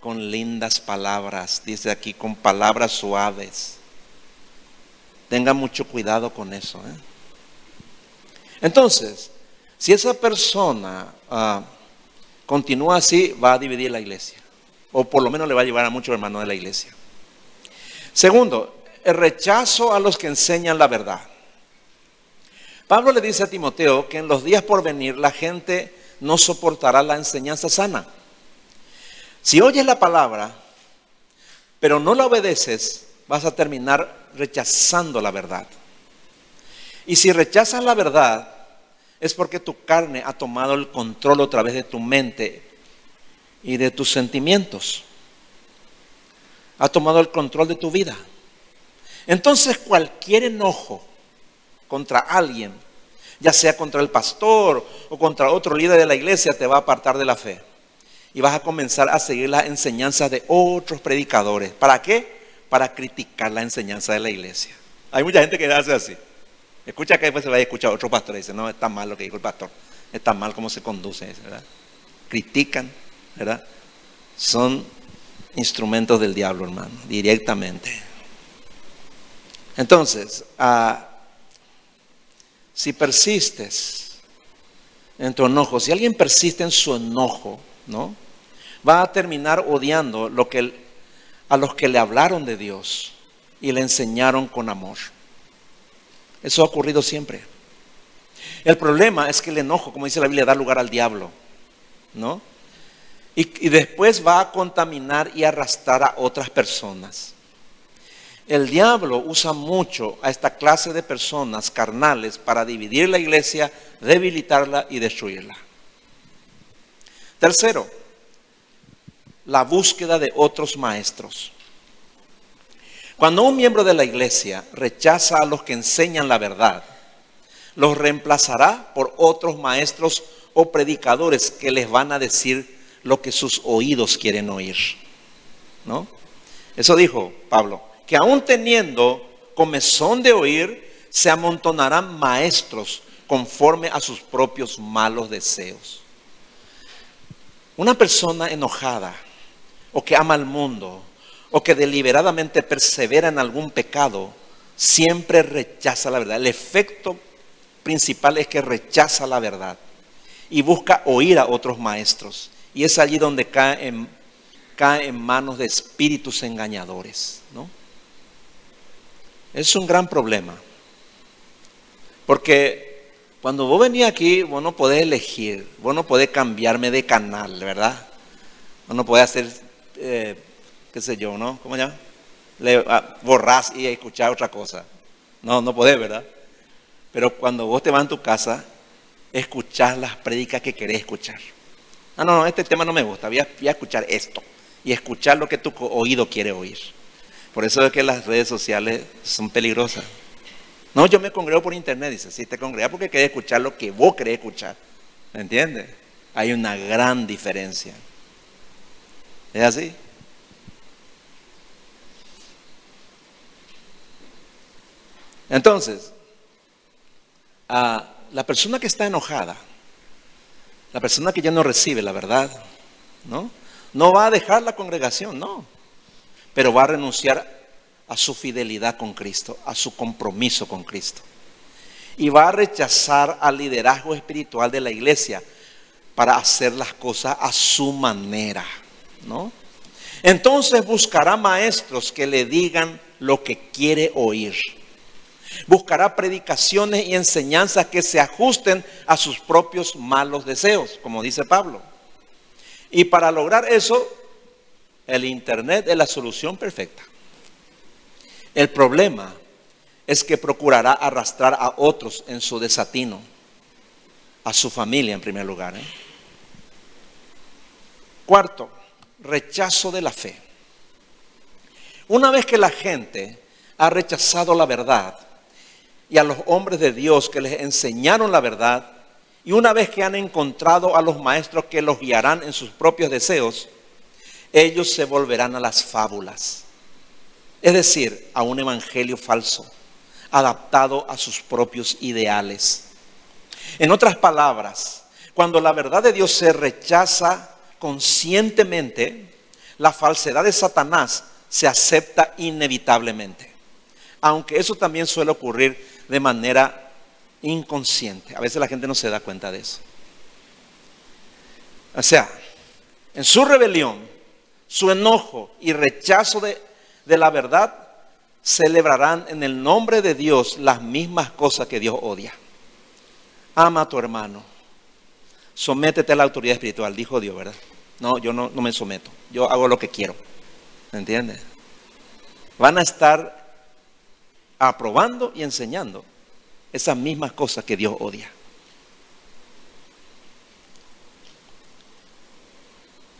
con lindas palabras, dice aquí, con palabras suaves. Tenga mucho cuidado con eso. ¿eh? Entonces, si esa persona ah, continúa así, va a dividir la iglesia. O por lo menos le va a llevar a muchos hermanos de la iglesia. Segundo, el rechazo a los que enseñan la verdad. Pablo le dice a Timoteo que en los días por venir la gente no soportará la enseñanza sana. Si oyes la palabra, pero no la obedeces, vas a terminar rechazando la verdad. Y si rechazas la verdad, es porque tu carne ha tomado el control otra vez de tu mente y de tus sentimientos. Ha tomado el control de tu vida. Entonces cualquier enojo contra alguien, ya sea contra el pastor o contra otro líder de la iglesia, te va a apartar de la fe. Y vas a comenzar a seguir las enseñanzas de otros predicadores. ¿Para qué? Para criticar la enseñanza de la iglesia. Hay mucha gente que hace así. Escucha que después se va a escuchar otro pastor y dice, no, está mal lo que dijo el pastor. Está mal cómo se conduce, ¿verdad? Critican, ¿verdad? Son instrumentos del diablo, hermano, directamente. Entonces, ah, si persistes en tu enojo, si alguien persiste en su enojo, ¿no? Va a terminar odiando lo que, a los que le hablaron de Dios y le enseñaron con amor. Eso ha ocurrido siempre. El problema es que el enojo, como dice la Biblia, da lugar al diablo, ¿no? y después va a contaminar y arrastrar a otras personas. El diablo usa mucho a esta clase de personas carnales para dividir la iglesia, debilitarla y destruirla. Tercero, la búsqueda de otros maestros. Cuando un miembro de la iglesia rechaza a los que enseñan la verdad, los reemplazará por otros maestros o predicadores que les van a decir lo que sus oídos quieren oír. ¿No? Eso dijo Pablo que aún teniendo comezón de oír, se amontonarán maestros conforme a sus propios malos deseos. Una persona enojada o que ama al mundo o que deliberadamente persevera en algún pecado, siempre rechaza la verdad. El efecto principal es que rechaza la verdad y busca oír a otros maestros. Y es allí donde cae en, cae en manos de espíritus engañadores. ¿no? Es un gran problema. Porque cuando vos venís aquí, vos no podés elegir, vos no podés cambiarme de canal, ¿verdad? Vos no podés hacer, eh, qué sé yo, ¿no? ¿Cómo se llama? Le, ah, borrás y escuchar otra cosa. No, no podés, ¿verdad? Pero cuando vos te vas a tu casa, escuchás las prédicas que querés escuchar. Ah, no, no, este tema no me gusta, voy a escuchar esto. Y escuchar lo que tu oído quiere oír. Por eso es que las redes sociales son peligrosas. No, yo me congrego por internet, dice, sí, te congregas porque querés escuchar lo que vos querés escuchar. ¿Me entiendes? Hay una gran diferencia. ¿Es así? Entonces, la persona que está enojada, la persona que ya no recibe la verdad, ¿no? No va a dejar la congregación, no pero va a renunciar a su fidelidad con Cristo, a su compromiso con Cristo. Y va a rechazar al liderazgo espiritual de la iglesia para hacer las cosas a su manera, ¿no? Entonces buscará maestros que le digan lo que quiere oír. Buscará predicaciones y enseñanzas que se ajusten a sus propios malos deseos, como dice Pablo. Y para lograr eso, el Internet es la solución perfecta. El problema es que procurará arrastrar a otros en su desatino, a su familia en primer lugar. ¿eh? Cuarto, rechazo de la fe. Una vez que la gente ha rechazado la verdad y a los hombres de Dios que les enseñaron la verdad, y una vez que han encontrado a los maestros que los guiarán en sus propios deseos, ellos se volverán a las fábulas. Es decir, a un evangelio falso, adaptado a sus propios ideales. En otras palabras, cuando la verdad de Dios se rechaza conscientemente, la falsedad de Satanás se acepta inevitablemente. Aunque eso también suele ocurrir de manera inconsciente. A veces la gente no se da cuenta de eso. O sea, en su rebelión, su enojo y rechazo de, la verdad, celebrarán en el nombre de Dios las mismas cosas que Dios odia. Ama a tu hermano. Sométete a la autoridad espiritual, dijo Dios, ¿verdad? No, yo no, me someto. Yo hago lo que quiero. ¿Me entiendes? Van a estar aprobando y enseñando esas mismas cosas que Dios odia.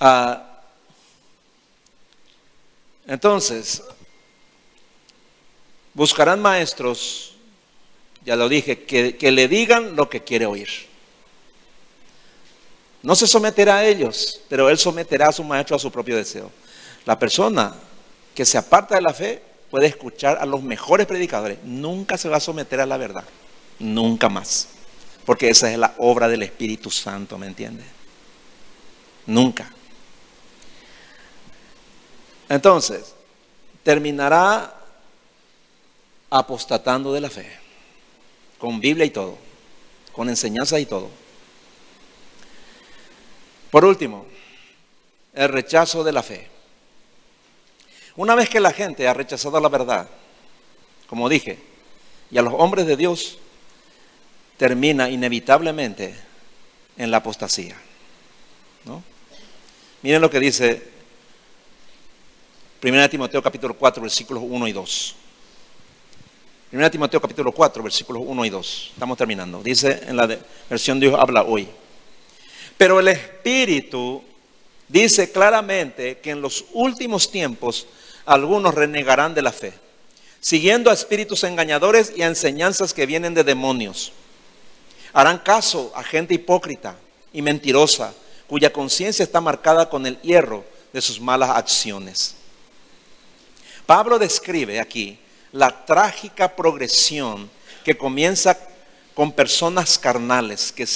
Ah, entonces, buscarán maestros, ya lo dije, que le digan lo que quiere oír. No se someterá a ellos, pero él someterá a su maestro a su propio deseo. La persona que se aparta de la fe puede escuchar a los mejores predicadores, nunca se va a someter a la verdad, nunca más. Porque esa es la obra del Espíritu Santo, ¿me entiende? Nunca. Entonces, terminará apostatando de la fe, con Biblia y todo, con enseñanza y todo. Por último, el rechazo de la fe. Una vez que la gente ha rechazado la verdad, como dije, y a los hombres de Dios, termina inevitablemente en la apostasía. ¿no? Miren lo que dice 1 Timoteo capítulo 4, versículos 1 y 2. 1 Timoteo capítulo 4, versículos 1 y 2. Estamos terminando. Dice en la versión Dios habla hoy. Pero el Espíritu dice claramente que en los últimos tiempos algunos renegarán de la fe, siguiendo a espíritus engañadores y a enseñanzas que vienen de demonios. Harán caso a gente hipócrita y mentirosa, cuya conciencia está marcada con el hierro de sus malas acciones. Pablo describe aquí la trágica progresión que comienza con personas carnales que,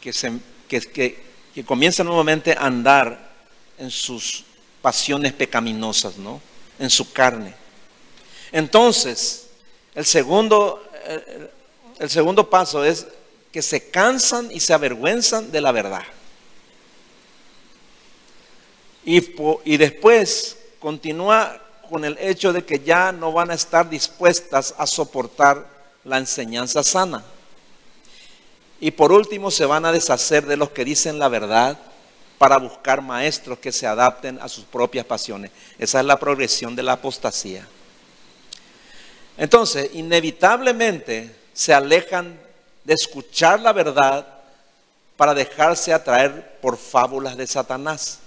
que, que comienzan nuevamente a andar en sus pasiones pecaminosas, ¿no? En su carne. Entonces, el segundo, el segundo paso es que se cansan y se avergüenzan de la verdad. Y, y después continúa con el hecho de que ya no van a estar dispuestas a soportar la enseñanza sana. Y por último se van a deshacer de los que dicen la verdad para buscar maestros que se adapten a sus propias pasiones. Esa es la progresión de la apostasía. Entonces, inevitablemente se alejan de escuchar la verdad para dejarse atraer por fábulas de Satanás.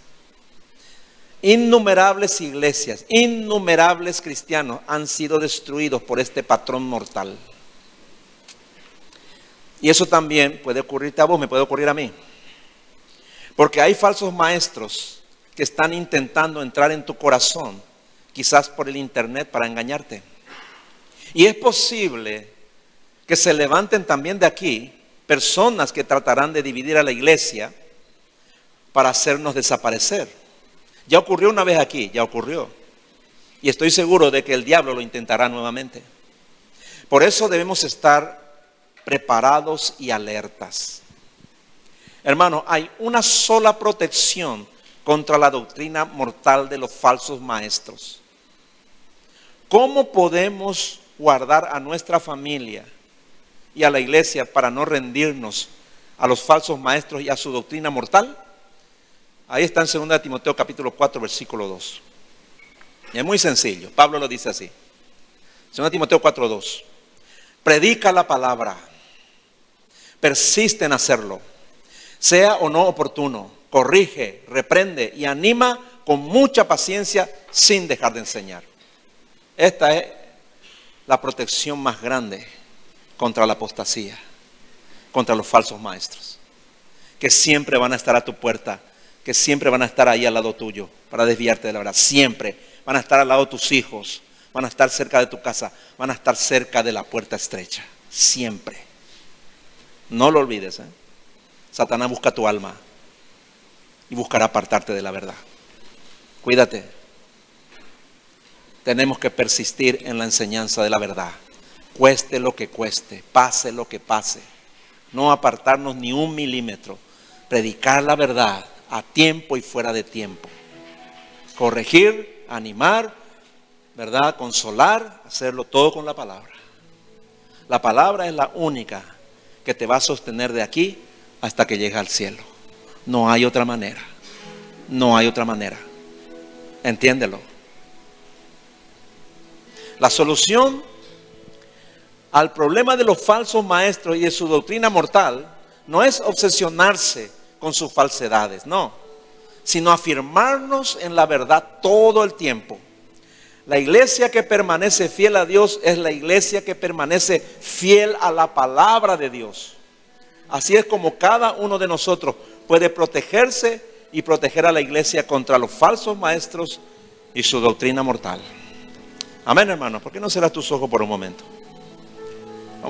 Innumerables iglesias, innumerables cristianos han sido destruidos por este patrón mortal. Y eso también puede ocurrirte a vos, me puede ocurrir a mí. Porque hay falsos maestros que están intentando entrar en tu corazón, quizás por el internet, para engañarte. Y es posible que se levanten también de aquí personas que tratarán de dividir a la iglesia para hacernos desaparecer. Ya ocurrió una vez aquí, ya ocurrió. Y estoy seguro de que el diablo lo intentará nuevamente. Por eso debemos estar preparados y alertas. Hermano, hay una sola protección contra la doctrina mortal de los falsos maestros. ¿Cómo podemos guardar a nuestra familia y a la iglesia para no rendirnos a los falsos maestros y a su doctrina mortal? Ahí está en 2 Timoteo capítulo 4, versículo 2. es muy sencillo, Pablo lo dice así. 2 Timoteo 4, 2. Predica la palabra, persiste en hacerlo sea o no oportuno, corrige, reprende y anima con mucha paciencia sin dejar de enseñar. Esta es la protección más grande contra la apostasía, contra los falsos maestros, que siempre van a estar a tu puerta, que siempre van a estar ahí al lado tuyo para desviarte de la verdad, siempre van a estar al lado de tus hijos, van a estar cerca de tu casa, van a estar cerca de la puerta estrecha, siempre. No lo olvides. ¿eh? Satanás busca tu alma y buscará apartarte de la verdad. Cuídate. Tenemos que persistir en la enseñanza de la verdad. Cueste lo que cueste, pase lo que pase. No apartarnos ni un milímetro. Predicar la verdad a tiempo y fuera de tiempo. Corregir, animar, ¿verdad? Consolar, hacerlo todo con la palabra. La palabra es la única que te va a sostener de aquí hasta que llegue al cielo. No hay otra manera. No hay otra manera. Entiéndelo. La solución al problema de los falsos maestros y de su doctrina mortal no es obsesionarse con sus falsedades, no, sino afirmarnos en la verdad todo el tiempo. La iglesia que permanece fiel a Dios es la iglesia que permanece fiel a la palabra de Dios. Así es como cada uno de nosotros puede protegerse y proteger a la iglesia contra los falsos maestros y su doctrina mortal. Amén, hermano. ¿Por qué no cerras tus ojos por un momento?